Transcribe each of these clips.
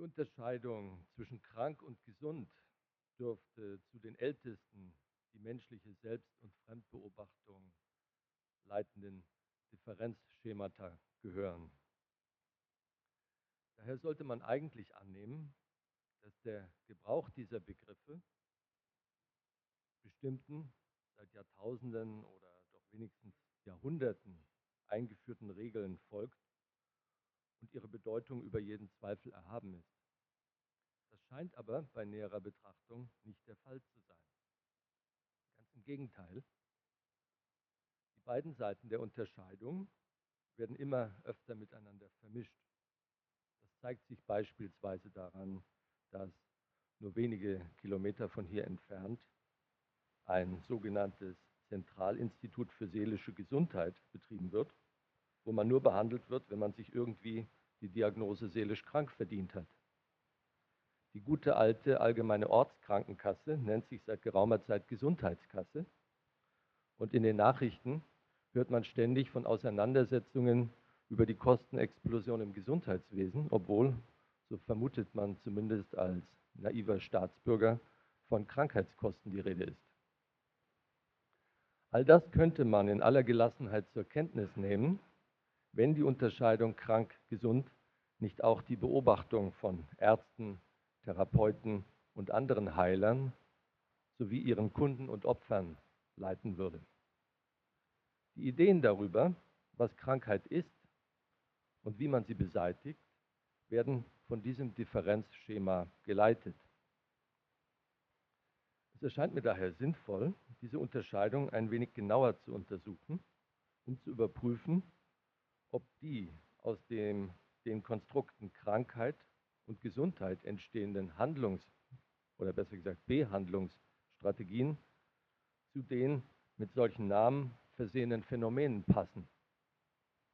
Die Unterscheidung zwischen krank und gesund dürfte zu den ältesten die menschliche Selbst- und Fremdbeobachtung leitenden Differenzschemata gehören. Daher sollte man eigentlich annehmen, dass der Gebrauch dieser Begriffe bestimmten, seit Jahrtausenden oder doch wenigstens Jahrhunderten eingeführten Regeln folgt und ihre Bedeutung über jeden Zweifel erhaben ist. Das scheint aber bei näherer Betrachtung nicht der Fall zu sein. Ganz im Gegenteil. Die beiden Seiten der Unterscheidung werden immer öfter miteinander vermischt. Das zeigt sich beispielsweise daran, dass nur wenige Kilometer von hier entfernt ein sogenanntes Zentralinstitut für seelische Gesundheit betrieben wird, wo man nur behandelt wird, wenn man sich irgendwie die Diagnose seelisch krank verdient hat. Die gute alte allgemeine Ortskrankenkasse nennt sich seit geraumer Zeit Gesundheitskasse. Und in den Nachrichten hört man ständig von Auseinandersetzungen über die Kostenexplosion im Gesundheitswesen, obwohl, so vermutet man zumindest als naiver Staatsbürger, von Krankheitskosten die Rede ist. All das könnte man in aller Gelassenheit zur Kenntnis nehmen, wenn die Unterscheidung krank-gesund nicht auch die Beobachtung von Ärzten, Therapeuten und anderen Heilern sowie ihren Kunden und Opfern leiten würde. Die Ideen darüber, was Krankheit ist und wie man sie beseitigt, werden von diesem Differenzschema geleitet. Es erscheint mir daher sinnvoll, diese Unterscheidung ein wenig genauer zu untersuchen, um zu überprüfen, ob die aus dem, den Konstrukten Krankheit und Gesundheit entstehenden Handlungs- oder besser gesagt Behandlungsstrategien zu den mit solchen Namen versehenen Phänomenen passen.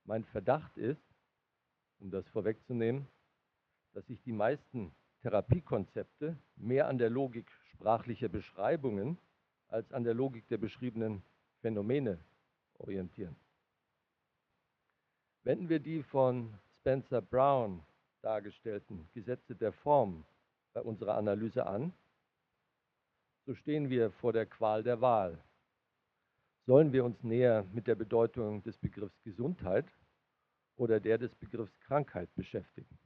Mein Verdacht ist, um das vorwegzunehmen, dass sich die meisten Therapiekonzepte mehr an der Logik sprachlicher Beschreibungen als an der Logik der beschriebenen Phänomene orientieren. Wenden wir die von Spencer Brown dargestellten Gesetze der Form bei unserer Analyse an, so stehen wir vor der Qual der Wahl. Sollen wir uns näher mit der Bedeutung des Begriffs Gesundheit oder der des Begriffs Krankheit beschäftigen?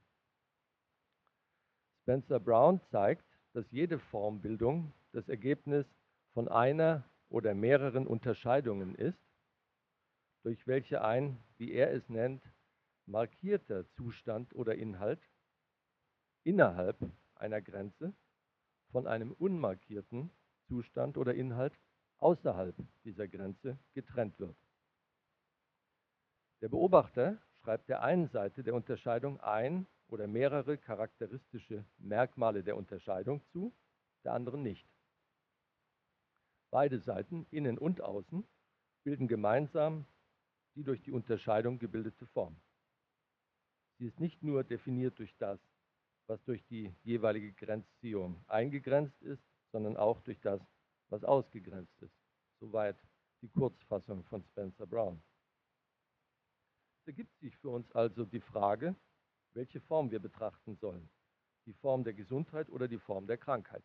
Spencer Brown zeigt, dass jede Formbildung das Ergebnis von einer oder mehreren Unterscheidungen ist, durch welche ein, wie er es nennt, markierter Zustand oder Inhalt innerhalb einer Grenze von einem unmarkierten Zustand oder Inhalt außerhalb dieser Grenze getrennt wird. Der Beobachter schreibt der einen Seite der Unterscheidung ein oder mehrere charakteristische Merkmale der Unterscheidung zu, der anderen nicht. Beide Seiten, innen und außen, bilden gemeinsam die durch die Unterscheidung gebildete Form. Sie ist nicht nur definiert durch das, was durch die jeweilige Grenzziehung eingegrenzt ist, sondern auch durch das, was ausgegrenzt ist. Soweit die Kurzfassung von Spencer Brown. Es ergibt sich für uns also die Frage, welche Form wir betrachten sollen. Die Form der Gesundheit oder die Form der Krankheit.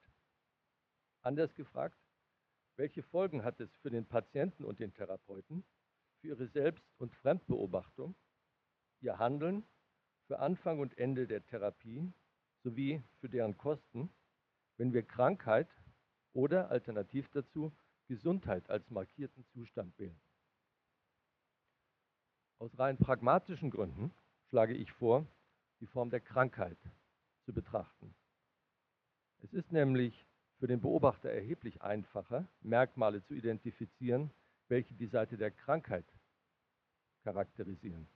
Anders gefragt, welche Folgen hat es für den Patienten und den Therapeuten, für ihre Selbst- und Fremdbeobachtung, ihr Handeln, für Anfang und Ende der Therapie sowie für deren Kosten, wenn wir Krankheit oder alternativ dazu Gesundheit als markierten Zustand wählen. Aus rein pragmatischen Gründen schlage ich vor, die Form der Krankheit zu betrachten. Es ist nämlich für den Beobachter erheblich einfacher, Merkmale zu identifizieren, welche die Seite der Krankheit charakterisieren.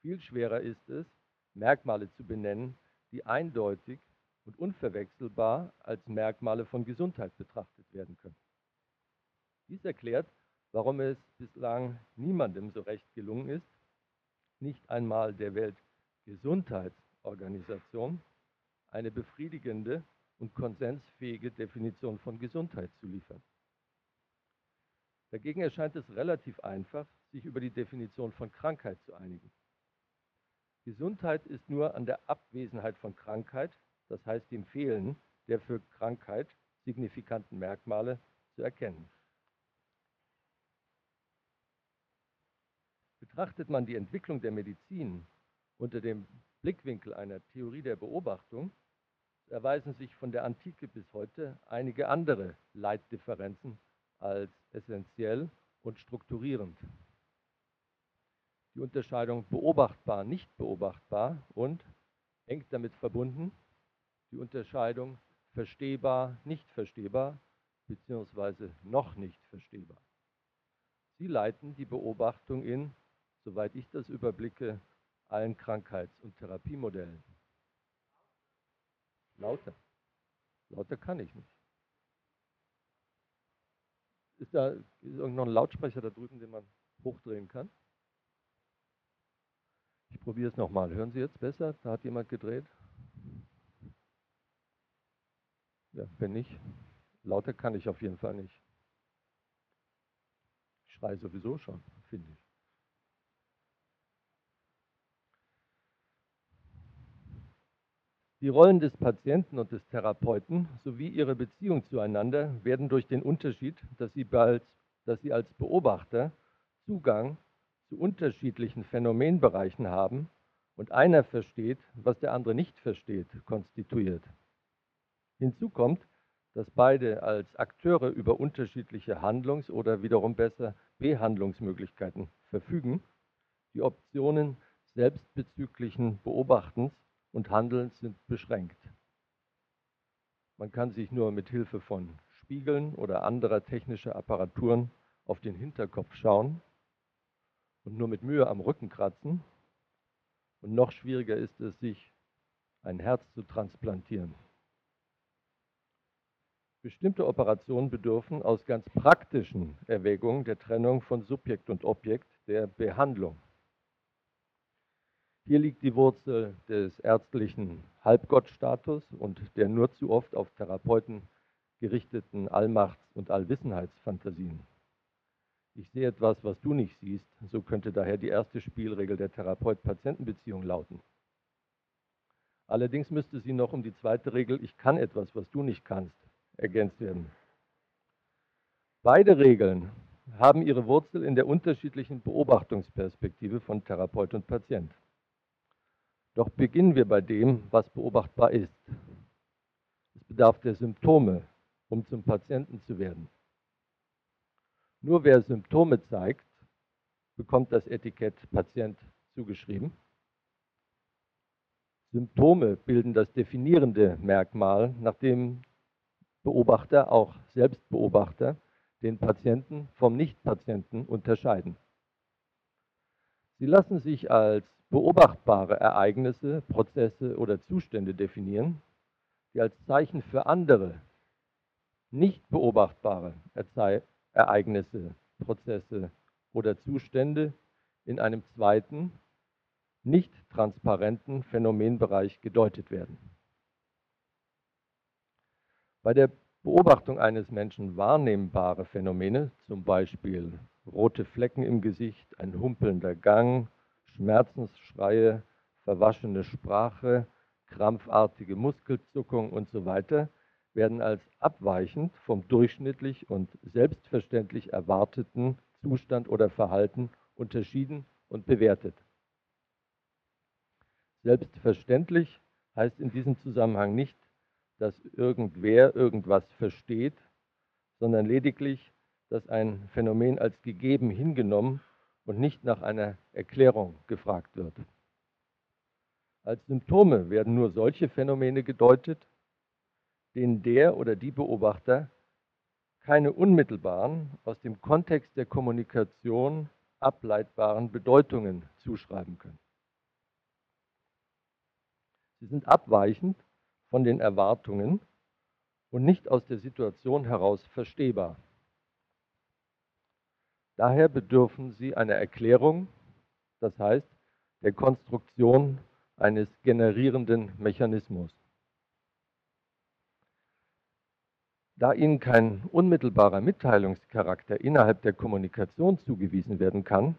Viel schwerer ist es, Merkmale zu benennen, die eindeutig und unverwechselbar als Merkmale von Gesundheit betrachtet werden können. Dies erklärt, warum es bislang niemandem so recht gelungen ist, nicht einmal der Weltgesundheitsorganisation, eine befriedigende und konsensfähige Definition von Gesundheit zu liefern. Dagegen erscheint es relativ einfach, sich über die Definition von Krankheit zu einigen. Gesundheit ist nur an der Abwesenheit von Krankheit, das heißt dem Fehlen der für Krankheit signifikanten Merkmale zu erkennen. Betrachtet man die Entwicklung der Medizin unter dem Blickwinkel einer Theorie der Beobachtung, erweisen sich von der Antike bis heute einige andere Leitdifferenzen als essentiell und strukturierend. Die Unterscheidung beobachtbar, nicht beobachtbar und eng damit verbunden die Unterscheidung verstehbar, nicht verstehbar beziehungsweise noch nicht verstehbar. Sie leiten die Beobachtung in, soweit ich das überblicke, allen Krankheits- und Therapiemodellen. Lauter. Lauter kann ich nicht. Ist da ist irgendein Lautsprecher da drüben, den man hochdrehen kann? Ich probiere es nochmal. Hören Sie jetzt besser? Da hat jemand gedreht. Ja, wenn nicht, lauter kann ich auf jeden Fall nicht. Ich schreie sowieso schon, finde ich. Die Rollen des Patienten und des Therapeuten sowie ihre Beziehung zueinander werden durch den Unterschied, dass sie, bald, dass sie als Beobachter Zugang zu unterschiedlichen Phänomenbereichen haben und einer versteht, was der andere nicht versteht, konstituiert. Hinzu kommt, dass beide als Akteure über unterschiedliche Handlungs- oder wiederum besser Behandlungsmöglichkeiten verfügen, die Optionen selbstbezüglichen Beobachtens und Handelns sind beschränkt. Man kann sich nur mit Hilfe von Spiegeln oder anderer technischer Apparaturen auf den Hinterkopf schauen und nur mit Mühe am Rücken kratzen. Und noch schwieriger ist es, sich ein Herz zu transplantieren. Bestimmte Operationen bedürfen aus ganz praktischen Erwägungen der Trennung von Subjekt und Objekt der Behandlung. Hier liegt die Wurzel des ärztlichen Halbgottstatus und der nur zu oft auf Therapeuten gerichteten Allmachts- und Allwissenheitsfantasien. Ich sehe etwas, was du nicht siehst, so könnte daher die erste Spielregel der Therapeut-Patienten-Beziehung lauten. Allerdings müsste sie noch um die zweite Regel, ich kann etwas, was du nicht kannst, ergänzt werden. Beide Regeln haben ihre Wurzel in der unterschiedlichen Beobachtungsperspektive von Therapeut und Patient. Doch beginnen wir bei dem, was beobachtbar ist. Es bedarf der Symptome, um zum Patienten zu werden. Nur wer Symptome zeigt, bekommt das Etikett Patient zugeschrieben. Symptome bilden das definierende Merkmal, nach dem Beobachter, auch Selbstbeobachter, den Patienten vom Nichtpatienten unterscheiden. Sie lassen sich als beobachtbare Ereignisse, Prozesse oder Zustände definieren, die als Zeichen für andere nicht beobachtbare Ereignisse, Prozesse oder Zustände in einem zweiten, nicht transparenten Phänomenbereich gedeutet werden. Bei der Beobachtung eines Menschen wahrnehmbare Phänomene, zum Beispiel rote Flecken im Gesicht, ein humpelnder Gang, Schmerzensschreie, verwaschene Sprache, krampfartige Muskelzuckung und so weiter, werden als abweichend vom durchschnittlich und selbstverständlich erwarteten Zustand oder Verhalten unterschieden und bewertet. Selbstverständlich heißt in diesem Zusammenhang nicht, dass irgendwer irgendwas versteht, sondern lediglich, dass ein Phänomen als gegeben hingenommen und nicht nach einer Erklärung gefragt wird. Als Symptome werden nur solche Phänomene gedeutet, denen der oder die Beobachter keine unmittelbaren, aus dem Kontext der Kommunikation ableitbaren Bedeutungen zuschreiben können. Sie sind abweichend von den Erwartungen und nicht aus der Situation heraus verstehbar. Daher bedürfen sie einer Erklärung, das heißt der Konstruktion eines generierenden Mechanismus. Da ihnen kein unmittelbarer Mitteilungscharakter innerhalb der Kommunikation zugewiesen werden kann,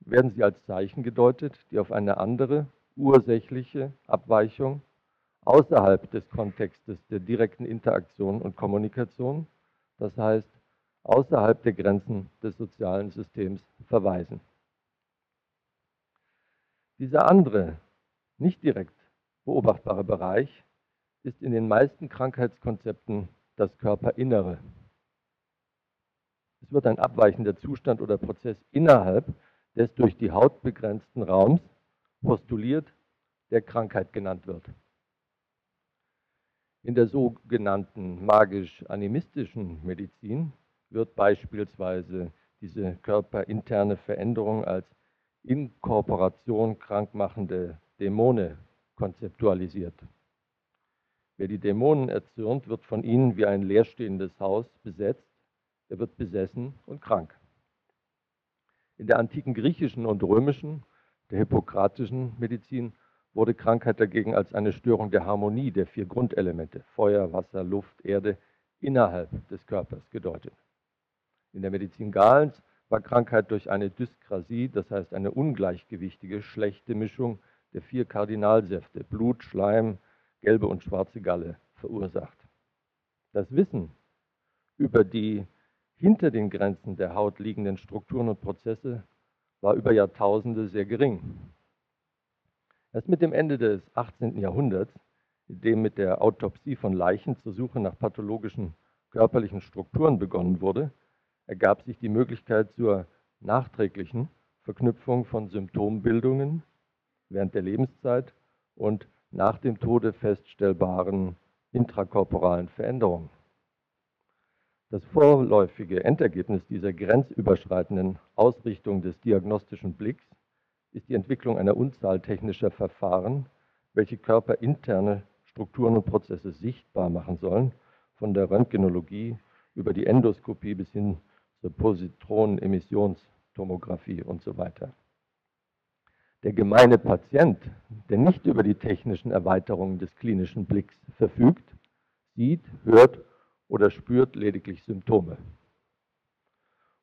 werden sie als Zeichen gedeutet, die auf eine andere, ursächliche Abweichung außerhalb des Kontextes der direkten Interaktion und Kommunikation, das heißt außerhalb der Grenzen des sozialen Systems verweisen. Dieser andere, nicht direkt beobachtbare Bereich ist in den meisten Krankheitskonzepten das Körperinnere. Es wird ein abweichender Zustand oder Prozess innerhalb des durch die Haut begrenzten Raums postuliert, der Krankheit genannt wird. In der sogenannten magisch-animistischen Medizin wird beispielsweise diese körperinterne Veränderung als Inkorporation krankmachende Dämone konzeptualisiert. Wer die Dämonen erzürnt, wird von ihnen wie ein leerstehendes Haus besetzt, er wird besessen und krank. In der antiken griechischen und römischen, der hippokratischen Medizin wurde Krankheit dagegen als eine Störung der Harmonie der vier Grundelemente Feuer, Wasser, Luft, Erde innerhalb des Körpers gedeutet. In der Medizin Galens war Krankheit durch eine Dyskrasie, das heißt eine ungleichgewichtige, schlechte Mischung der vier Kardinalsäfte Blut, Schleim, gelbe und schwarze Galle verursacht. Das Wissen über die hinter den Grenzen der Haut liegenden Strukturen und Prozesse war über Jahrtausende sehr gering. Erst mit dem Ende des 18. Jahrhunderts, in dem mit der Autopsie von Leichen zur Suche nach pathologischen körperlichen Strukturen begonnen wurde, ergab sich die Möglichkeit zur nachträglichen Verknüpfung von Symptombildungen während der Lebenszeit und nach dem Tode feststellbaren intrakorporalen Veränderungen. Das vorläufige Endergebnis dieser grenzüberschreitenden Ausrichtung des diagnostischen Blicks ist die Entwicklung einer Unzahl technischer Verfahren, welche körperinterne Strukturen und Prozesse sichtbar machen sollen, von der Röntgenologie über die Endoskopie bis hin zur Positronenemissionstomographie und so weiter. Der gemeine Patient, der nicht über die technischen Erweiterungen des klinischen Blicks verfügt, sieht, hört oder spürt lediglich Symptome.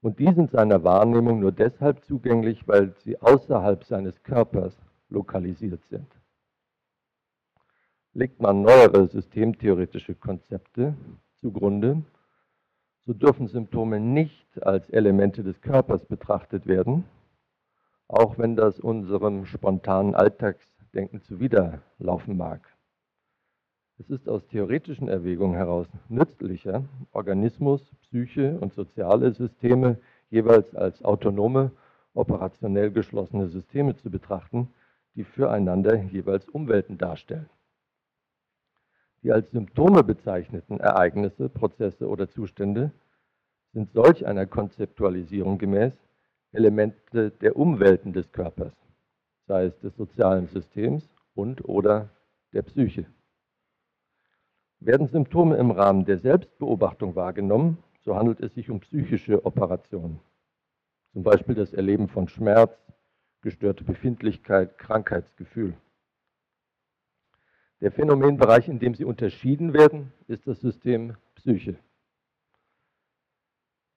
Und die sind seiner Wahrnehmung nur deshalb zugänglich, weil sie außerhalb seines Körpers lokalisiert sind. Legt man neuere systemtheoretische Konzepte zugrunde, so dürfen Symptome nicht als Elemente des Körpers betrachtet werden, auch wenn das unserem spontanen Alltagsdenken zuwiderlaufen mag. Es ist aus theoretischen Erwägungen heraus nützlicher, Organismus, Psyche und soziale Systeme jeweils als autonome, operationell geschlossene Systeme zu betrachten, die füreinander jeweils Umwelten darstellen. Die als Symptome bezeichneten Ereignisse, Prozesse oder Zustände sind solch einer Konzeptualisierung gemäß Elemente der Umwelten des Körpers, sei es des sozialen Systems und oder der Psyche. Werden Symptome im Rahmen der Selbstbeobachtung wahrgenommen, so handelt es sich um psychische Operationen. Zum Beispiel das Erleben von Schmerz, gestörte Befindlichkeit, Krankheitsgefühl. Der Phänomenbereich, in dem sie unterschieden werden, ist das System Psyche.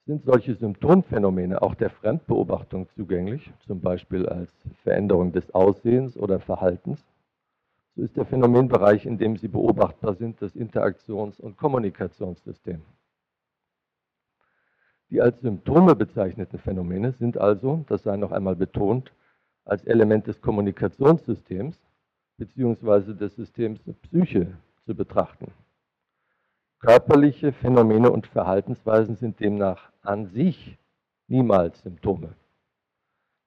Sind solche Symptomphänomene auch der Fremdbeobachtung zugänglich, zum Beispiel als Veränderung des Aussehens oder Verhaltens? So ist der Phänomenbereich, in dem sie beobachtbar sind, das Interaktions- und Kommunikationssystem. Die als Symptome bezeichneten Phänomene sind also, das sei noch einmal betont, als Element des Kommunikationssystems bzw. des Systems Psyche zu betrachten. Körperliche Phänomene und Verhaltensweisen sind demnach an sich niemals Symptome.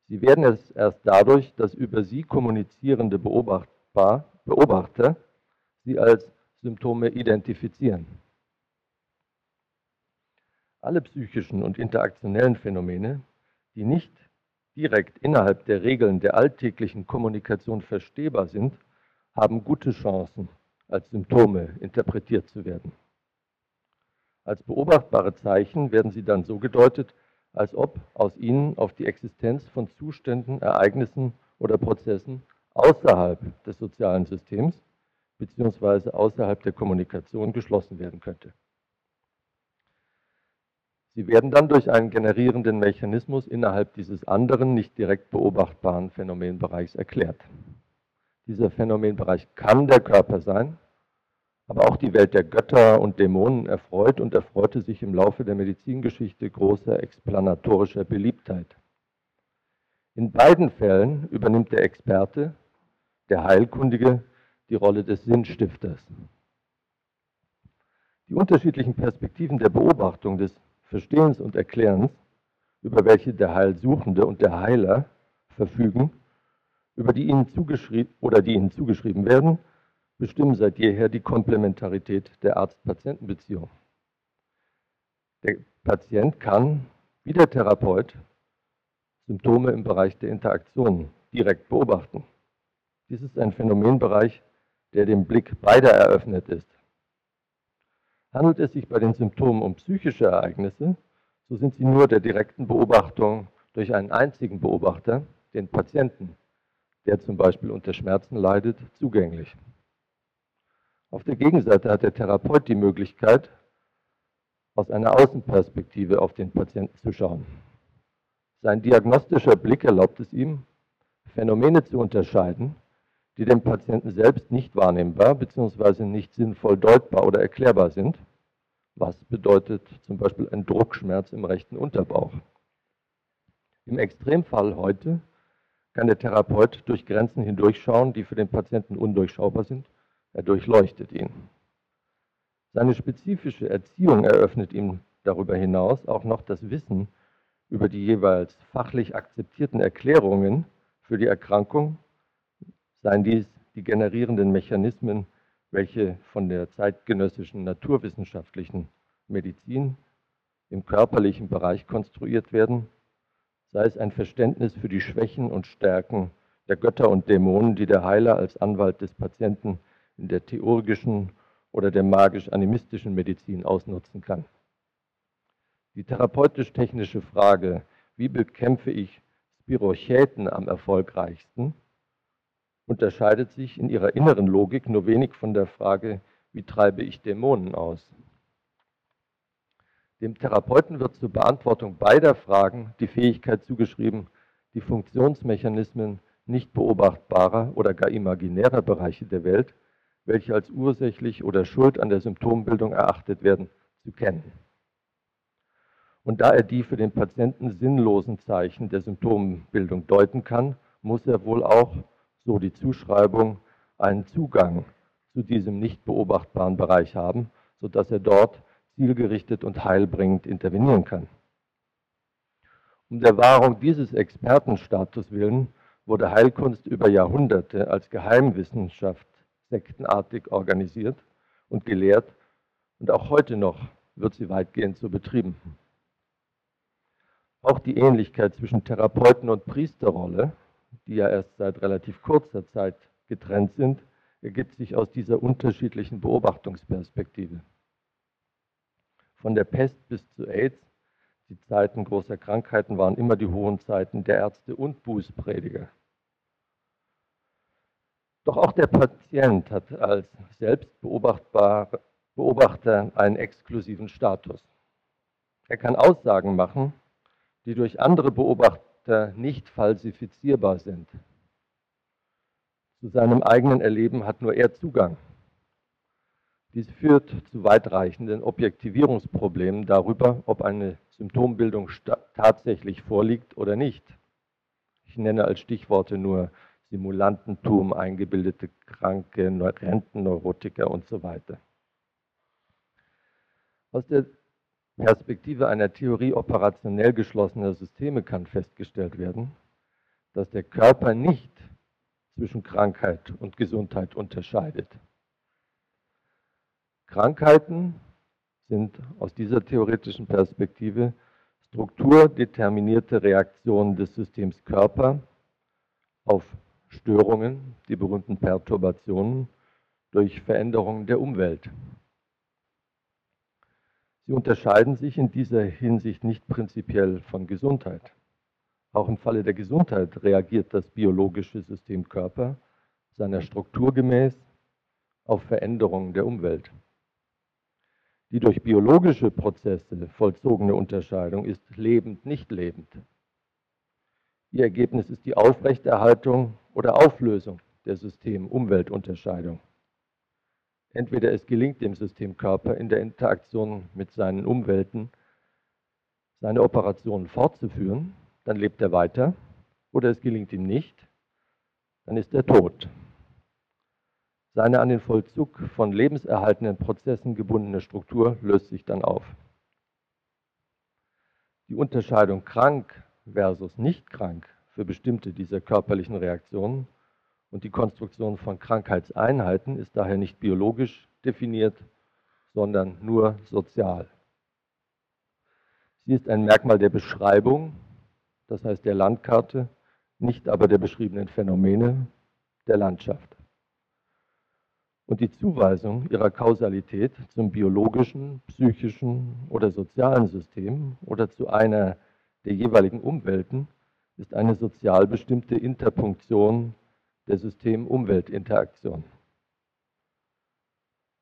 Sie werden es erst dadurch, dass über sie kommunizierende Beobachter sie als Symptome identifizieren. Alle psychischen und interaktionellen Phänomene, die nicht direkt innerhalb der Regeln der alltäglichen Kommunikation verstehbar sind, haben gute Chancen, als Symptome interpretiert zu werden. Als beobachtbare Zeichen werden sie dann so gedeutet, als ob aus ihnen auf die Existenz von Zuständen, Ereignissen oder Prozessen außerhalb des sozialen Systems bzw. außerhalb der Kommunikation geschlossen werden könnte. Sie werden dann durch einen generierenden Mechanismus innerhalb dieses anderen, nicht direkt beobachtbaren Phänomenbereichs erklärt. Dieser Phänomenbereich kann der Körper sein, aber auch die Welt der Götter und Dämonen erfreut und erfreute sich im Laufe der Medizingeschichte großer explanatorischer Beliebtheit. In beiden Fällen übernimmt der Experte, der Heilkundige, die Rolle des Sinnstifters. Die unterschiedlichen Perspektiven der Beobachtung, des Verstehens und Erklärens, über welche der Heilsuchende und der Heiler verfügen, über die ihnen zugeschrieben oder die ihnen zugeschrieben werden, bestimmen seit jeher die Komplementarität der Arzt-Patienten-Beziehung. Der Patient kann, wie der Therapeut, Symptome im Bereich der Interaktion direkt beobachten. Dies ist ein Phänomenbereich, der dem Blick beider eröffnet ist. Handelt es sich bei den Symptomen um psychische Ereignisse, so sind sie nur der direkten Beobachtung durch einen einzigen Beobachter, den Patienten, der zum Beispiel unter Schmerzen leidet, zugänglich. Auf der Gegenseite hat der Therapeut die Möglichkeit, aus einer Außenperspektive auf den Patienten zu schauen. Sein diagnostischer Blick erlaubt es ihm, Phänomene zu unterscheiden, die dem Patienten selbst nicht wahrnehmbar bzw. nicht sinnvoll deutbar oder erklärbar sind. Was bedeutet zum Beispiel ein Druckschmerz im rechten Unterbauch? Im Extremfall heute kann der Therapeut durch Grenzen hindurchschauen, die für den Patienten undurchschaubar sind. Er durchleuchtet ihn. Seine spezifische Erziehung eröffnet ihm darüber hinaus auch noch das Wissen über die jeweils fachlich akzeptierten Erklärungen für die Erkrankung, seien dies die generierenden Mechanismen, welche von der zeitgenössischen naturwissenschaftlichen Medizin im körperlichen Bereich konstruiert werden, sei es ein Verständnis für die Schwächen und Stärken der Götter und Dämonen, die der Heiler als Anwalt des Patienten in der theurgischen oder der magisch-animistischen Medizin ausnutzen kann. Die therapeutisch-technische Frage, wie bekämpfe ich Spirochäten am erfolgreichsten, unterscheidet sich in ihrer inneren Logik nur wenig von der Frage, wie treibe ich Dämonen aus. Dem Therapeuten wird zur Beantwortung beider Fragen die Fähigkeit zugeschrieben, die Funktionsmechanismen nicht beobachtbarer oder gar imaginärer Bereiche der Welt, welche als ursächlich oder schuld an der Symptombildung erachtet werden, zu kennen. Und da er die für den Patienten sinnlosen Zeichen der Symptombildung deuten kann, muss er wohl auch, so die Zuschreibung, einen Zugang zu diesem nicht beobachtbaren Bereich haben, sodass er dort zielgerichtet und heilbringend intervenieren kann. Um der Wahrung dieses Expertenstatus willen wurde Heilkunst über Jahrhunderte als Geheimwissenschaft sektenartig organisiert und gelehrt und auch heute noch wird sie weitgehend so betrieben. Auch die Ähnlichkeit zwischen Therapeuten und Priesterrolle, die ja erst seit relativ kurzer Zeit getrennt sind, ergibt sich aus dieser unterschiedlichen Beobachtungsperspektive von der Pest bis zu AIDS, die Zeiten großer Krankheiten waren immer die hohen Zeiten der Ärzte und Bußprediger. Doch auch der Patient hat als Selbstbeobachter einen exklusiven Status. Er kann Aussagen machen, die durch andere Beobachter nicht falsifizierbar sind. Zu seinem eigenen Erleben hat nur er Zugang. Dies führt zu weitreichenden Objektivierungsproblemen darüber, ob eine Symptombildung tatsächlich vorliegt oder nicht. Ich nenne als Stichworte nur Simulantentum, eingebildete Kranke, Rentenneurotiker und so weiter. Aus der Perspektive einer Theorie operationell geschlossener Systeme kann festgestellt werden, dass der Körper nicht zwischen Krankheit und Gesundheit unterscheidet. Krankheiten sind aus dieser theoretischen Perspektive strukturdeterminierte Reaktionen des Systems Körper auf Störungen, die berühmten Perturbationen, durch Veränderungen der Umwelt. Sie unterscheiden sich in dieser Hinsicht nicht prinzipiell von Gesundheit. Auch im Falle der Gesundheit reagiert das biologische System Körper seiner Struktur gemäß auf Veränderungen der Umwelt. Die durch biologische Prozesse vollzogene Unterscheidung ist lebend, nicht lebend. Ihr Ergebnis ist die Aufrechterhaltung oder Auflösung der System-Umwelt-Unterscheidung. Entweder es gelingt dem System Körper in der Interaktion mit seinen Umwelten, seine Operationen fortzuführen, dann lebt er weiter, oder es gelingt ihm nicht, dann ist er tot. Seine an den Vollzug von lebenserhaltenden Prozessen gebundene Struktur löst sich dann auf. Die Unterscheidung krank versus nicht krank für bestimmte dieser körperlichen Reaktionen und die Konstruktion von Krankheitseinheiten ist daher nicht biologisch definiert, sondern nur sozial. Sie ist ein Merkmal der Beschreibung, das heißt der Landkarte, nicht aber der beschriebenen Phänomene der Landschaft. Und die Zuweisung ihrer Kausalität zum biologischen, psychischen oder sozialen System oder zu einer der jeweiligen Umwelten ist eine sozial bestimmte Interpunktion der System-Umwelt-Interaktion.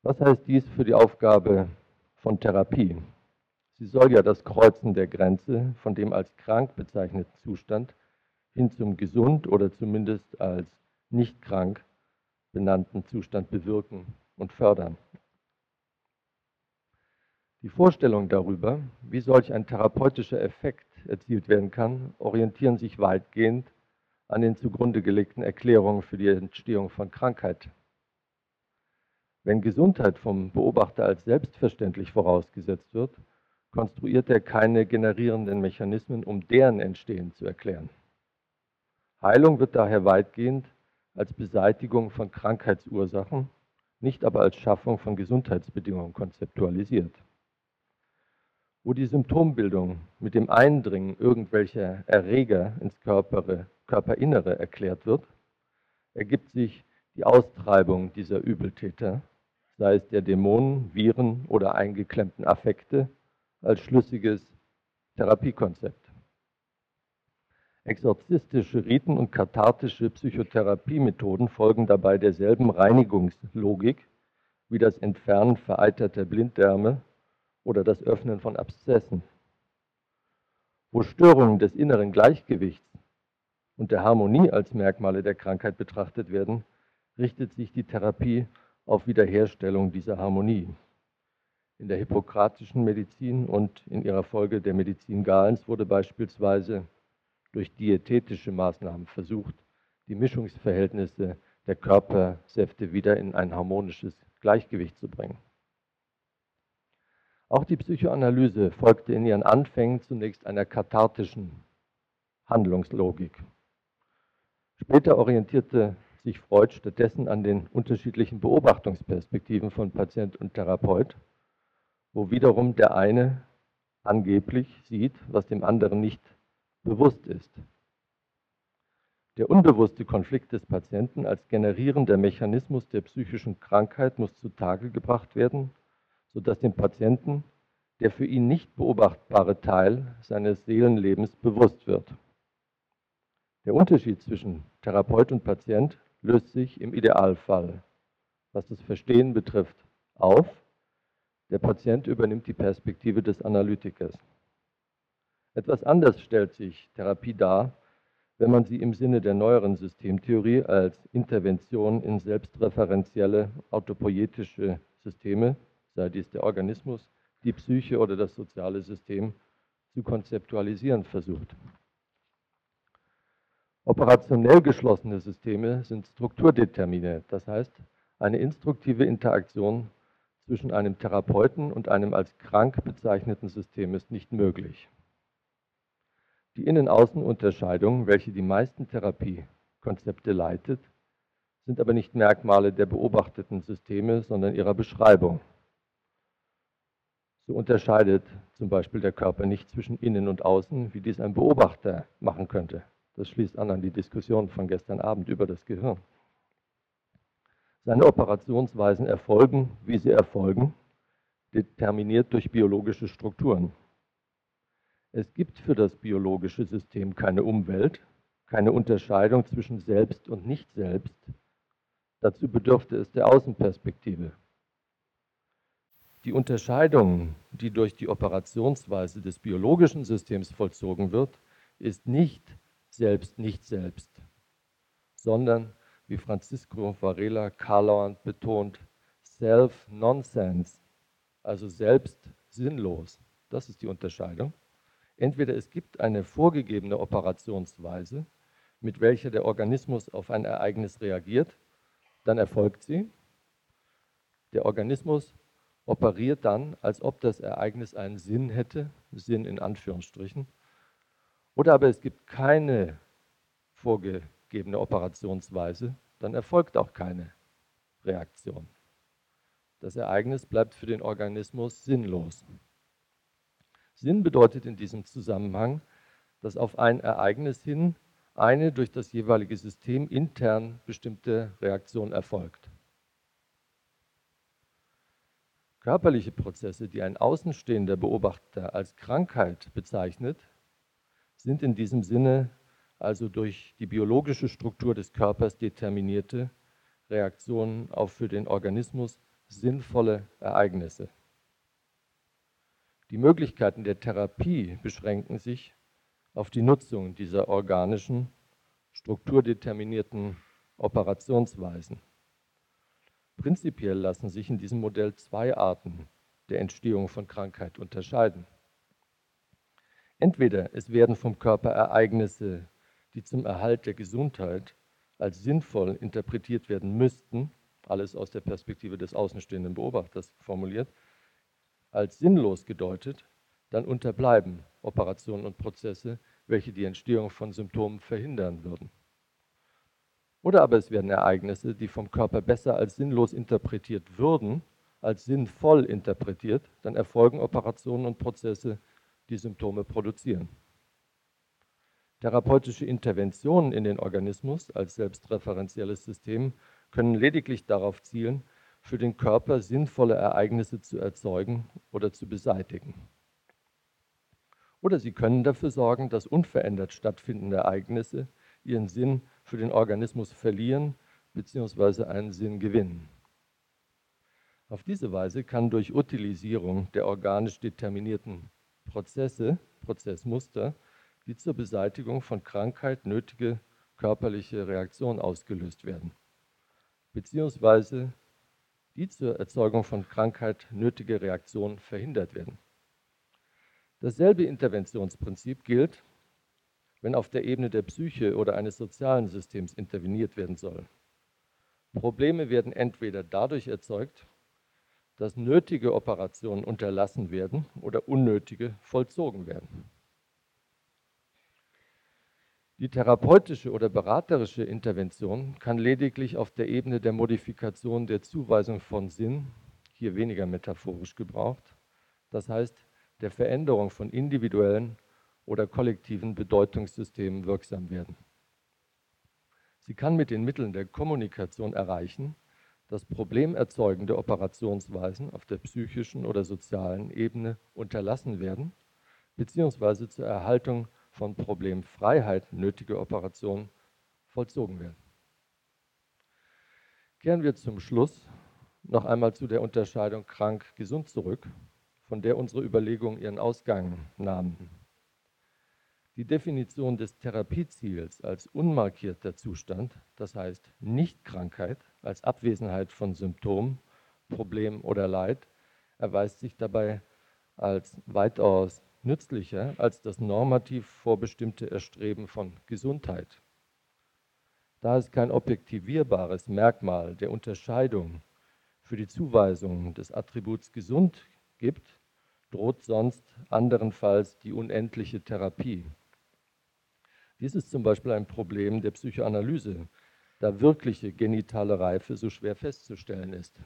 Was heißt dies für die Aufgabe von Therapie? Sie soll ja das Kreuzen der Grenze von dem als krank bezeichneten Zustand hin zum gesund oder zumindest als nicht krank benannten Zustand bewirken und fördern. Die Vorstellungen darüber, wie solch ein therapeutischer Effekt erzielt werden kann, orientieren sich weitgehend an den zugrunde gelegten Erklärungen für die Entstehung von Krankheit. Wenn Gesundheit vom Beobachter als selbstverständlich vorausgesetzt wird, konstruiert er keine generierenden Mechanismen, um deren Entstehen zu erklären. Heilung wird daher weitgehend als Beseitigung von Krankheitsursachen, nicht aber als Schaffung von Gesundheitsbedingungen konzeptualisiert. Wo die Symptombildung mit dem Eindringen irgendwelcher Erreger ins Körper Körperinnere erklärt wird, ergibt sich die Austreibung dieser Übeltäter, sei es der Dämonen, Viren oder eingeklemmten Affekte, als schlüssiges Therapiekonzept. Exorzistische Riten und kathartische Psychotherapiemethoden folgen dabei derselben Reinigungslogik wie das Entfernen vereiterter Blinddärme oder das Öffnen von Abszessen. Wo Störungen des inneren Gleichgewichts und der Harmonie als Merkmale der Krankheit betrachtet werden, richtet sich die Therapie auf Wiederherstellung dieser Harmonie. In der hippokratischen Medizin und in ihrer Folge der Medizin Galens wurde beispielsweise durch diätetische Maßnahmen versucht, die Mischungsverhältnisse der Körpersäfte wieder in ein harmonisches Gleichgewicht zu bringen. Auch die Psychoanalyse folgte in ihren Anfängen zunächst einer kathartischen Handlungslogik. Später orientierte sich Freud stattdessen an den unterschiedlichen Beobachtungsperspektiven von Patient und Therapeut, wo wiederum der eine angeblich sieht, was dem anderen nicht bewusst ist. Der unbewusste Konflikt des Patienten als generierender Mechanismus der psychischen Krankheit muss zutage gebracht werden, sodass dem Patienten der für ihn nicht beobachtbare Teil seines Seelenlebens bewusst wird. Der Unterschied zwischen Therapeut und Patient löst sich im Idealfall, was das Verstehen betrifft, auf. Der Patient übernimmt die Perspektive des Analytikers. Etwas anders stellt sich Therapie dar, wenn man sie im Sinne der neueren Systemtheorie als Intervention in selbstreferenzielle autopoietische Systeme, sei dies der Organismus, die Psyche oder das soziale System, zu konzeptualisieren versucht. Operationell geschlossene Systeme sind strukturdeterminiert, das heißt eine instruktive Interaktion zwischen einem Therapeuten und einem als krank bezeichneten System ist nicht möglich. Die Innen-Außen-Unterscheidung, welche die meisten Therapiekonzepte leitet, sind aber nicht Merkmale der beobachteten Systeme, sondern ihrer Beschreibung. So unterscheidet zum Beispiel der Körper nicht zwischen Innen und Außen, wie dies ein Beobachter machen könnte. Das schließt an an die Diskussion von gestern Abend über das Gehirn. Seine Operationsweisen erfolgen, wie sie erfolgen, determiniert durch biologische Strukturen. Es gibt für das biologische System keine Umwelt, keine Unterscheidung zwischen Selbst und Nicht-Selbst. Dazu bedürfte es der Außenperspektive. Die Unterscheidung, die durch die Operationsweise des biologischen Systems vollzogen wird, ist nicht Selbst, nicht Selbst, sondern wie Francisco Varela Carlauand betont, Self-Nonsense, also selbst sinnlos. Das ist die Unterscheidung. Entweder es gibt eine vorgegebene Operationsweise, mit welcher der Organismus auf ein Ereignis reagiert, dann erfolgt sie. Der Organismus operiert dann, als ob das Ereignis einen Sinn hätte, Sinn in Anführungsstrichen. Oder aber es gibt keine vorgegebene Operationsweise, dann erfolgt auch keine Reaktion. Das Ereignis bleibt für den Organismus sinnlos. Sinn bedeutet in diesem Zusammenhang, dass auf ein Ereignis hin eine durch das jeweilige System intern bestimmte Reaktion erfolgt. Körperliche Prozesse, die ein außenstehender Beobachter als Krankheit bezeichnet, sind in diesem Sinne also durch die biologische Struktur des Körpers determinierte Reaktionen auf für den Organismus sinnvolle Ereignisse. Die Möglichkeiten der Therapie beschränken sich auf die Nutzung dieser organischen, strukturdeterminierten Operationsweisen. Prinzipiell lassen sich in diesem Modell zwei Arten der Entstehung von Krankheit unterscheiden. Entweder es werden vom Körper Ereignisse, die zum Erhalt der Gesundheit als sinnvoll interpretiert werden müssten, alles aus der Perspektive des außenstehenden Beobachters formuliert, als sinnlos gedeutet, dann unterbleiben Operationen und Prozesse, welche die Entstehung von Symptomen verhindern würden. Oder aber es werden Ereignisse, die vom Körper besser als sinnlos interpretiert würden, als sinnvoll interpretiert, dann erfolgen Operationen und Prozesse, die Symptome produzieren. Therapeutische Interventionen in den Organismus als selbstreferenzielles System können lediglich darauf zielen, für den Körper sinnvolle Ereignisse zu erzeugen oder zu beseitigen. Oder sie können dafür sorgen, dass unverändert stattfindende Ereignisse ihren Sinn für den Organismus verlieren bzw. einen Sinn gewinnen. Auf diese Weise kann durch Utilisierung der organisch determinierten Prozesse, Prozessmuster, die zur Beseitigung von Krankheit nötige körperliche Reaktion ausgelöst werden, beziehungsweise die zur Erzeugung von Krankheit nötige Reaktion verhindert werden. Dasselbe Interventionsprinzip gilt wenn auf der Ebene der Psyche oder eines sozialen Systems interveniert werden soll. Probleme werden entweder dadurch erzeugt, dass nötige Operationen unterlassen werden oder unnötige vollzogen werden. Die therapeutische oder beraterische Intervention kann lediglich auf der Ebene der Modifikation der Zuweisung von Sinn, hier weniger metaphorisch gebraucht, das heißt der Veränderung von individuellen oder kollektiven Bedeutungssystemen wirksam werden. Sie kann mit den Mitteln der Kommunikation erreichen, dass problemerzeugende Operationsweisen auf der psychischen oder sozialen Ebene unterlassen werden, beziehungsweise zur Erhaltung von Problemfreiheit nötige Operationen vollzogen werden. Kehren wir zum Schluss noch einmal zu der Unterscheidung krank-gesund zurück, von der unsere Überlegungen ihren Ausgang nahmen. Die Definition des Therapieziels als unmarkierter Zustand, das heißt Nichtkrankheit, als Abwesenheit von Symptom, Problem oder Leid, erweist sich dabei als weitaus nützlicher als das normativ vorbestimmte Erstreben von Gesundheit. Da es kein objektivierbares Merkmal der Unterscheidung für die Zuweisung des Attributs gesund gibt, droht sonst anderenfalls die unendliche Therapie. Dies ist zum Beispiel ein Problem der Psychoanalyse, da wirkliche genitale Reife so schwer festzustellen ist.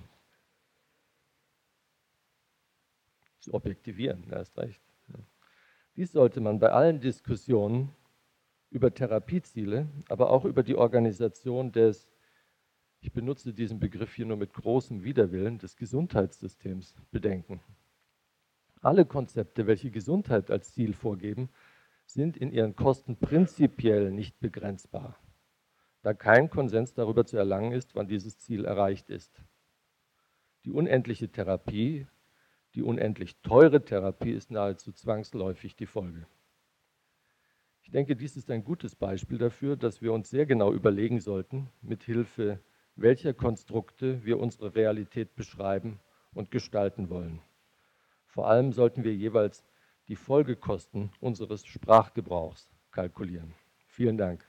Zu objektivieren, da ist recht. Dies sollte man bei allen Diskussionen über Therapieziele, aber auch über die Organisation des, ich benutze diesen Begriff hier nur mit großem Widerwillen, des Gesundheitssystems bedenken. Alle Konzepte, welche Gesundheit als Ziel vorgeben, sind in ihren Kosten prinzipiell nicht begrenzbar, da kein Konsens darüber zu erlangen ist, wann dieses Ziel erreicht ist. Die unendliche Therapie, die unendlich teure Therapie ist nahezu zwangsläufig die Folge. Ich denke, dies ist ein gutes Beispiel dafür, dass wir uns sehr genau überlegen sollten, mit Hilfe welcher Konstrukte wir unsere Realität beschreiben und gestalten wollen. Vor allem sollten wir jeweils die Folgekosten unseres Sprachgebrauchs kalkulieren. Vielen Dank.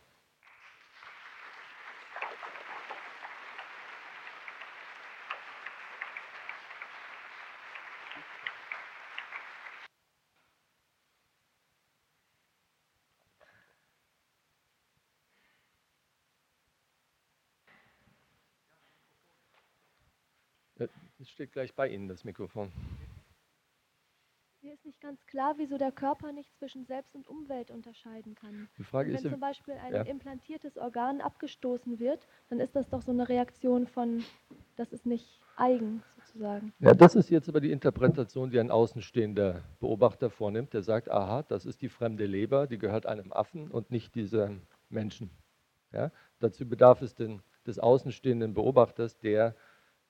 Es steht gleich bei Ihnen, das Mikrofon. Ganz klar, wieso der Körper nicht zwischen Selbst und Umwelt unterscheiden kann. Die Frage wenn ist, zum Beispiel ein ja. implantiertes Organ abgestoßen wird, dann ist das doch so eine Reaktion von, das ist nicht eigen sozusagen. Ja, das ist jetzt aber die Interpretation, die ein außenstehender Beobachter vornimmt. Der sagt, aha, das ist die fremde Leber, die gehört einem Affen und nicht diesem Menschen. Ja? Dazu bedarf es den, des außenstehenden Beobachters, der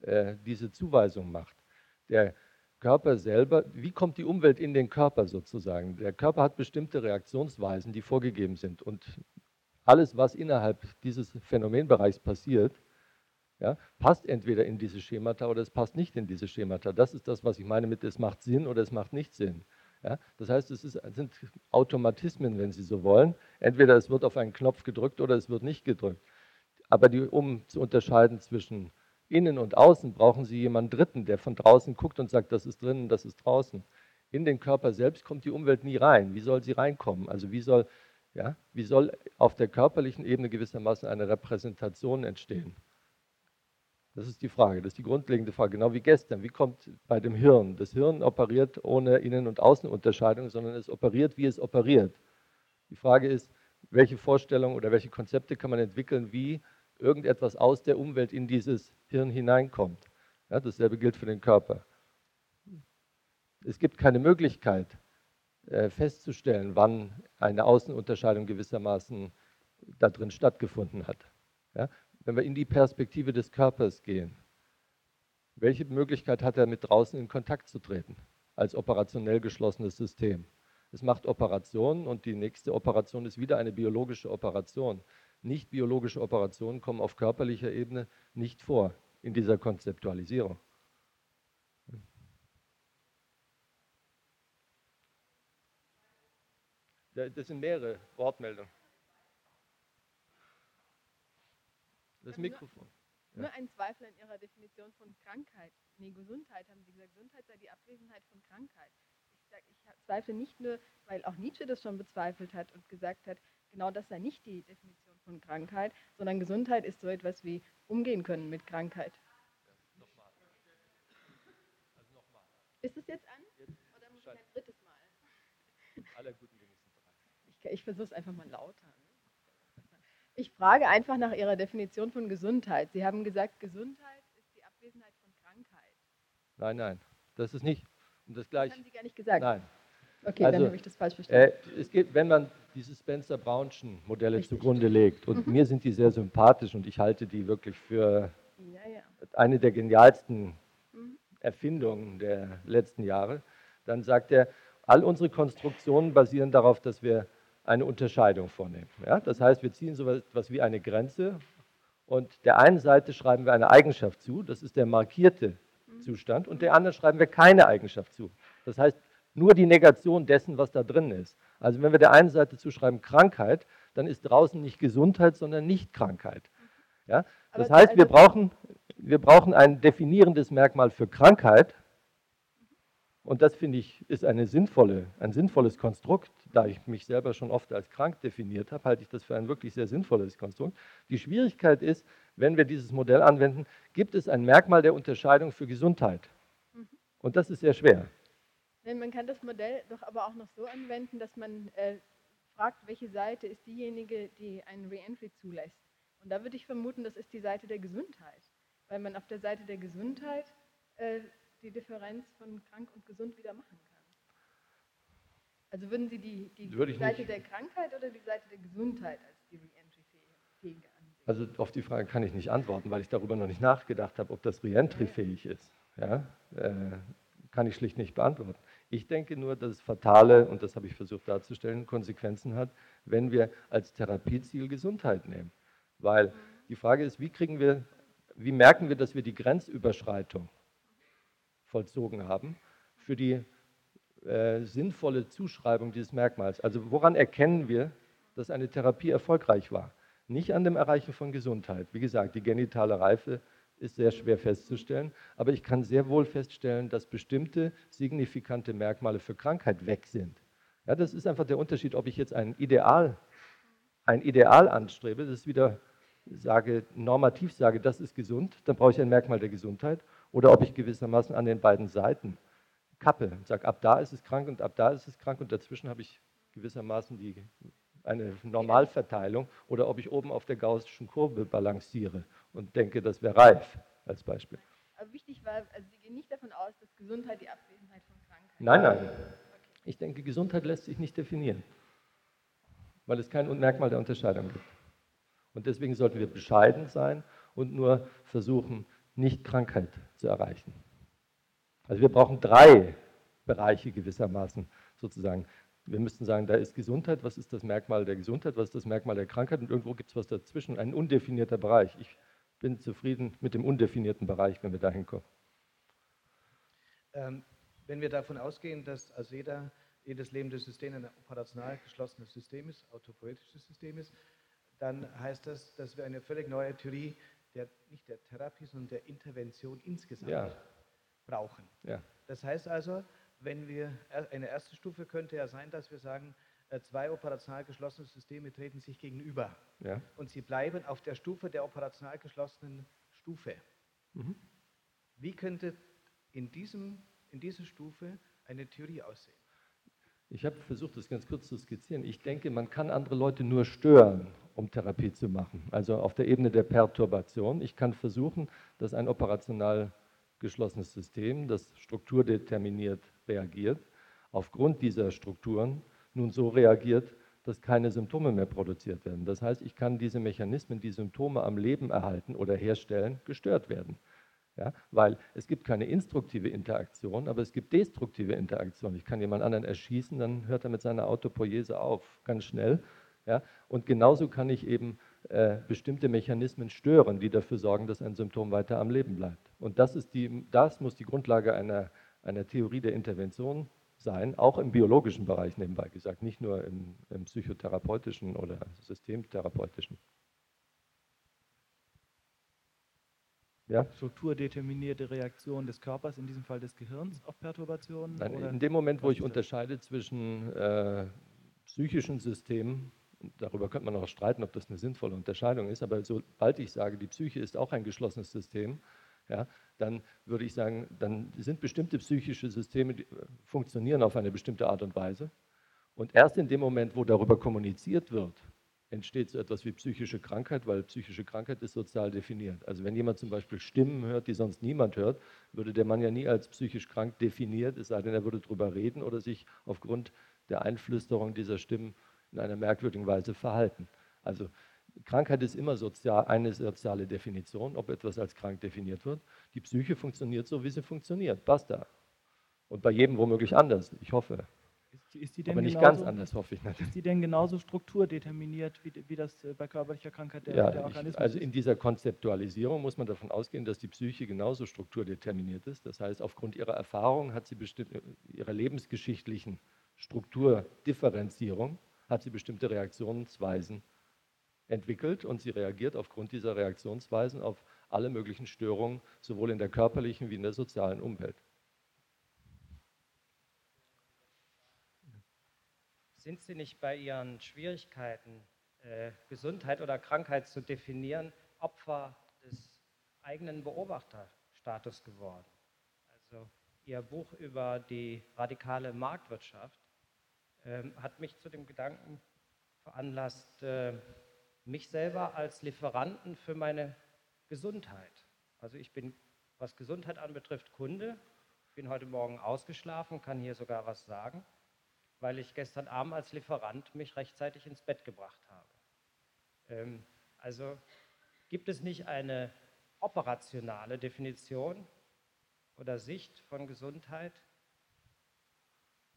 äh, diese Zuweisung macht. Der Körper selber, wie kommt die Umwelt in den Körper sozusagen? Der Körper hat bestimmte Reaktionsweisen, die vorgegeben sind. Und alles, was innerhalb dieses Phänomenbereichs passiert, ja, passt entweder in diese Schemata oder es passt nicht in diese Schemata. Das ist das, was ich meine mit, es macht Sinn oder es macht nicht Sinn. Ja, das heißt, es ist, sind Automatismen, wenn Sie so wollen. Entweder es wird auf einen Knopf gedrückt oder es wird nicht gedrückt. Aber die, um zu unterscheiden zwischen innen und außen brauchen Sie jemanden Dritten, der von draußen guckt und sagt, das ist drinnen, das ist draußen. In den Körper selbst kommt die Umwelt nie rein. Wie soll sie reinkommen? Also wie soll, ja, wie soll auf der körperlichen Ebene gewissermaßen eine Repräsentation entstehen? Das ist die Frage, das ist die grundlegende Frage, genau wie gestern. Wie kommt bei dem Hirn? Das Hirn operiert ohne Innen- und Außenunterscheidung, sondern es operiert, wie es operiert. Die Frage ist, welche Vorstellungen oder welche Konzepte kann man entwickeln, wie irgendetwas aus der Umwelt in dieses Hirn hineinkommt. Ja, dasselbe gilt für den Körper. Es gibt keine Möglichkeit äh, festzustellen, wann eine Außenunterscheidung gewissermaßen da drin stattgefunden hat. Ja, wenn wir in die Perspektive des Körpers gehen, welche Möglichkeit hat er mit draußen in Kontakt zu treten als operationell geschlossenes System? Es macht Operationen und die nächste Operation ist wieder eine biologische Operation. Nicht biologische Operationen kommen auf körperlicher Ebene nicht vor in dieser Konzeptualisierung. Das sind mehrere Wortmeldungen. Das Mikrofon. Nur, nur ein Zweifel an Ihrer Definition von Krankheit. Nee, Gesundheit haben Sie gesagt. Gesundheit sei die Abwesenheit von Krankheit. Ich, sag, ich zweifle nicht nur, weil auch Nietzsche das schon bezweifelt hat und gesagt hat, genau das sei nicht die Definition von Krankheit, sondern Gesundheit ist so etwas wie umgehen können mit Krankheit. Ja, nochmal. Also nochmal. Ist es jetzt an? Jetzt Oder muss ich ein drittes Mal? Aller guten Dinge sind drei. Ich, ich versuche es einfach mal lauter. Ne? Ich frage einfach nach Ihrer Definition von Gesundheit. Sie haben gesagt, Gesundheit ist die Abwesenheit von Krankheit. Nein, nein, das ist nicht. Und das, gleich, das haben Sie gar nicht gesagt. Nein. Okay, also, dann habe ich das falsch verstanden. Äh, es geht, wenn man diese Spencer-Brownschen Modelle Richtig. zugrunde legt, und mhm. mir sind die sehr sympathisch und ich halte die wirklich für ja, ja. eine der genialsten mhm. Erfindungen der letzten Jahre, dann sagt er, all unsere Konstruktionen basieren darauf, dass wir eine Unterscheidung vornehmen. Ja? Das heißt, wir ziehen so etwas wie eine Grenze und der einen Seite schreiben wir eine Eigenschaft zu, das ist der markierte mhm. Zustand, und der anderen schreiben wir keine Eigenschaft zu. Das heißt, nur die Negation dessen, was da drin ist. Also wenn wir der einen Seite zuschreiben Krankheit, dann ist draußen nicht Gesundheit, sondern nicht Krankheit. Ja? Das heißt, wir brauchen, wir brauchen ein definierendes Merkmal für Krankheit. Und das finde ich ist eine sinnvolle, ein sinnvolles Konstrukt. Da ich mich selber schon oft als krank definiert habe, halte ich das für ein wirklich sehr sinnvolles Konstrukt. Die Schwierigkeit ist, wenn wir dieses Modell anwenden, gibt es ein Merkmal der Unterscheidung für Gesundheit. Mhm. Und das ist sehr schwer. Man kann das Modell doch aber auch noch so anwenden, dass man äh, fragt, welche Seite ist diejenige, die einen Reentry zulässt. Und da würde ich vermuten, das ist die Seite der Gesundheit, weil man auf der Seite der Gesundheit äh, die Differenz von krank und gesund wieder machen kann. Also würden Sie die, die Seite nicht. der Krankheit oder die Seite der Gesundheit als die Reentry-fähige ansehen? Also auf die Frage kann ich nicht antworten, weil ich darüber noch nicht nachgedacht habe, ob das Reentry-fähig ist. Ja? Äh, kann ich schlicht nicht beantworten. Ich denke nur, dass es fatale, und das habe ich versucht darzustellen, Konsequenzen hat, wenn wir als Therapieziel Gesundheit nehmen. Weil die Frage ist, wie kriegen wir, wie merken wir, dass wir die Grenzüberschreitung vollzogen haben für die äh, sinnvolle Zuschreibung dieses Merkmals. Also woran erkennen wir, dass eine Therapie erfolgreich war? Nicht an dem Erreichen von Gesundheit. Wie gesagt, die genitale Reife ist sehr schwer festzustellen, aber ich kann sehr wohl feststellen, dass bestimmte signifikante Merkmale für Krankheit weg sind. Ja, das ist einfach der Unterschied, ob ich jetzt ein Ideal, ein Ideal anstrebe, das ist wieder sage, normativ sage, das ist gesund, dann brauche ich ein Merkmal der Gesundheit, oder ob ich gewissermaßen an den beiden Seiten kappe und sage, ab da ist es krank und ab da ist es krank und dazwischen habe ich gewissermaßen die, eine Normalverteilung oder ob ich oben auf der gaußschen Kurve balanciere und denke, das wäre reif als Beispiel. Aber wichtig war, also Sie gehen nicht davon aus, dass Gesundheit die Abwesenheit von Krankheit ist. Nein, nein. Ich denke, Gesundheit lässt sich nicht definieren, weil es kein Merkmal der Unterscheidung gibt. Und deswegen sollten wir bescheiden sein und nur versuchen, nicht Krankheit zu erreichen. Also wir brauchen drei Bereiche gewissermaßen sozusagen. Wir müssten sagen, da ist Gesundheit, was ist das Merkmal der Gesundheit, was ist das Merkmal der Krankheit und irgendwo gibt es was dazwischen, ein undefinierter Bereich. Ich bin zufrieden mit dem undefinierten Bereich, wenn wir dahin kommen. Ähm, wenn wir davon ausgehen, dass also jeder, jedes lebende System ein operational geschlossenes System ist, autopoetisches System ist, dann heißt das, dass wir eine völlig neue Theorie der, nicht der Therapie, sondern der Intervention insgesamt ja. brauchen. Ja. Das heißt also, wenn wir eine erste Stufe könnte ja sein, dass wir sagen, zwei operational geschlossene Systeme treten sich gegenüber ja. und sie bleiben auf der Stufe der operational geschlossenen Stufe. Mhm. Wie könnte in, diesem, in dieser Stufe eine Theorie aussehen? Ich habe versucht, das ganz kurz zu skizzieren. Ich denke, man kann andere Leute nur stören, um Therapie zu machen. Also auf der Ebene der Perturbation. Ich kann versuchen, dass ein operational geschlossenes System, das strukturdeterminiert reagiert, aufgrund dieser Strukturen nun so reagiert, dass keine Symptome mehr produziert werden. Das heißt, ich kann diese Mechanismen, die Symptome am Leben erhalten oder herstellen, gestört werden. Ja, weil es gibt keine instruktive Interaktion, aber es gibt destruktive Interaktion. Ich kann jemand anderen erschießen, dann hört er mit seiner Autopoiese auf, ganz schnell. Ja, und genauso kann ich eben äh, bestimmte Mechanismen stören, die dafür sorgen, dass ein Symptom weiter am Leben bleibt. Und das, ist die, das muss die Grundlage einer, einer Theorie der Intervention sein, auch im biologischen Bereich nebenbei gesagt, nicht nur im, im psychotherapeutischen oder systemtherapeutischen. ja? strukturdeterminierte Reaktion des Körpers, in diesem Fall des Gehirns, auf Perturbationen? Nein, in dem Moment, wo ich unterscheide zwischen äh, psychischen Systemen, darüber könnte man auch streiten, ob das eine sinnvolle Unterscheidung ist, aber sobald ich sage, die Psyche ist auch ein geschlossenes System, ja, dann würde ich sagen, dann sind bestimmte psychische Systeme, die äh, funktionieren auf eine bestimmte Art und Weise. Und erst in dem Moment, wo darüber kommuniziert wird, entsteht so etwas wie psychische Krankheit, weil psychische Krankheit ist sozial definiert. Also wenn jemand zum Beispiel Stimmen hört, die sonst niemand hört, würde der Mann ja nie als psychisch krank definiert, es sei denn, er würde darüber reden oder sich aufgrund der Einflüsterung dieser Stimmen in einer merkwürdigen Weise verhalten. Also Krankheit ist immer sozial, eine soziale Definition, ob etwas als krank definiert wird. Die Psyche funktioniert so, wie sie funktioniert. Basta. Und bei jedem womöglich anders. Ich hoffe. Ist die denn Aber nicht genauso, ganz anders, hoffe ich natürlich. Ist die denn genauso strukturdeterminiert, wie, wie das äh, bei körperlicher Krankheit der, ja, der Organismus ich, Also in dieser Konzeptualisierung muss man davon ausgehen, dass die Psyche genauso strukturdeterminiert ist. Das heißt, aufgrund ihrer Erfahrung hat sie bestimmte, ihrer lebensgeschichtlichen Strukturdifferenzierung hat sie bestimmte Reaktionsweisen entwickelt und sie reagiert aufgrund dieser Reaktionsweisen auf alle möglichen Störungen, sowohl in der körperlichen wie in der sozialen Umwelt. sind Sie nicht bei Ihren Schwierigkeiten, äh, Gesundheit oder Krankheit zu definieren, Opfer des eigenen Beobachterstatus geworden? Also Ihr Buch über die radikale Marktwirtschaft äh, hat mich zu dem Gedanken veranlasst, äh, mich selber als Lieferanten für meine Gesundheit. Also ich bin, was Gesundheit anbetrifft, Kunde, bin heute Morgen ausgeschlafen, kann hier sogar was sagen weil ich gestern Abend als Lieferant mich rechtzeitig ins Bett gebracht habe. Ähm, also gibt es nicht eine operationale Definition oder Sicht von Gesundheit,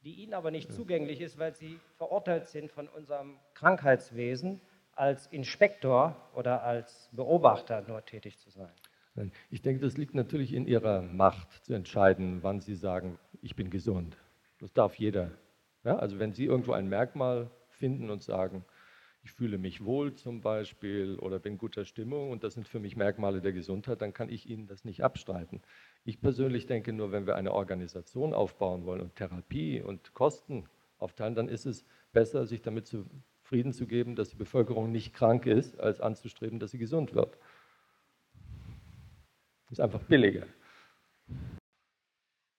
die ihnen aber nicht zugänglich ist, weil sie verurteilt sind von unserem Krankheitswesen als Inspektor oder als Beobachter nur tätig zu sein. Ich denke, das liegt natürlich in ihrer Macht zu entscheiden, wann sie sagen, ich bin gesund. Das darf jeder. Ja, also wenn Sie irgendwo ein Merkmal finden und sagen, ich fühle mich wohl zum Beispiel oder bin guter Stimmung und das sind für mich Merkmale der Gesundheit, dann kann ich Ihnen das nicht abstreiten. Ich persönlich denke nur, wenn wir eine Organisation aufbauen wollen und Therapie und Kosten aufteilen, dann ist es besser, sich damit zufrieden zu geben, dass die Bevölkerung nicht krank ist, als anzustreben, dass sie gesund wird. Ist einfach billiger.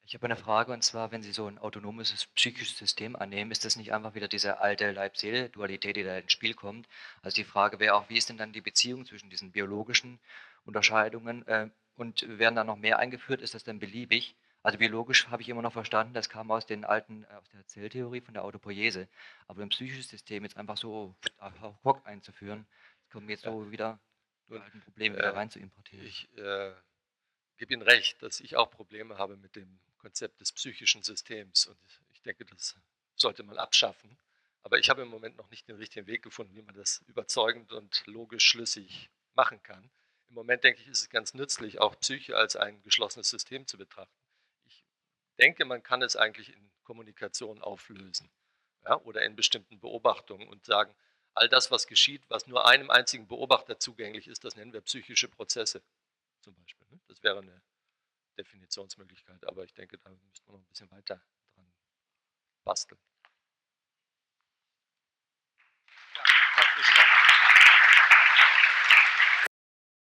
Ich habe eine Frage und zwar, wenn Sie so ein autonomes psychisches System annehmen, ist das nicht einfach wieder diese alte Leib-Seele-Dualität, die da ins Spiel kommt? Also die Frage wäre auch, wie ist denn dann die Beziehung zwischen diesen biologischen Unterscheidungen äh, und werden da noch mehr eingeführt? Ist das denn beliebig? Also biologisch habe ich immer noch verstanden, das kam aus den alten, äh, aus der Zelltheorie von der Autopoiese. Aber ein psychisches System jetzt einfach so hoc einzuführen, das kommt mir jetzt so wieder die alten Probleme wieder rein zu importieren. Ich äh, gebe Ihnen recht, dass ich auch Probleme habe mit dem Konzept des psychischen Systems. Und ich denke, das sollte man abschaffen. Aber ich habe im Moment noch nicht den richtigen Weg gefunden, wie man das überzeugend und logisch schlüssig machen kann. Im Moment denke ich, ist es ganz nützlich, auch Psyche als ein geschlossenes System zu betrachten. Denke, man kann es eigentlich in Kommunikation auflösen ja, oder in bestimmten Beobachtungen und sagen, all das, was geschieht, was nur einem einzigen Beobachter zugänglich ist, das nennen wir psychische Prozesse zum Beispiel. Ne? Das wäre eine Definitionsmöglichkeit. Aber ich denke, da müsste man noch ein bisschen weiter dran basteln.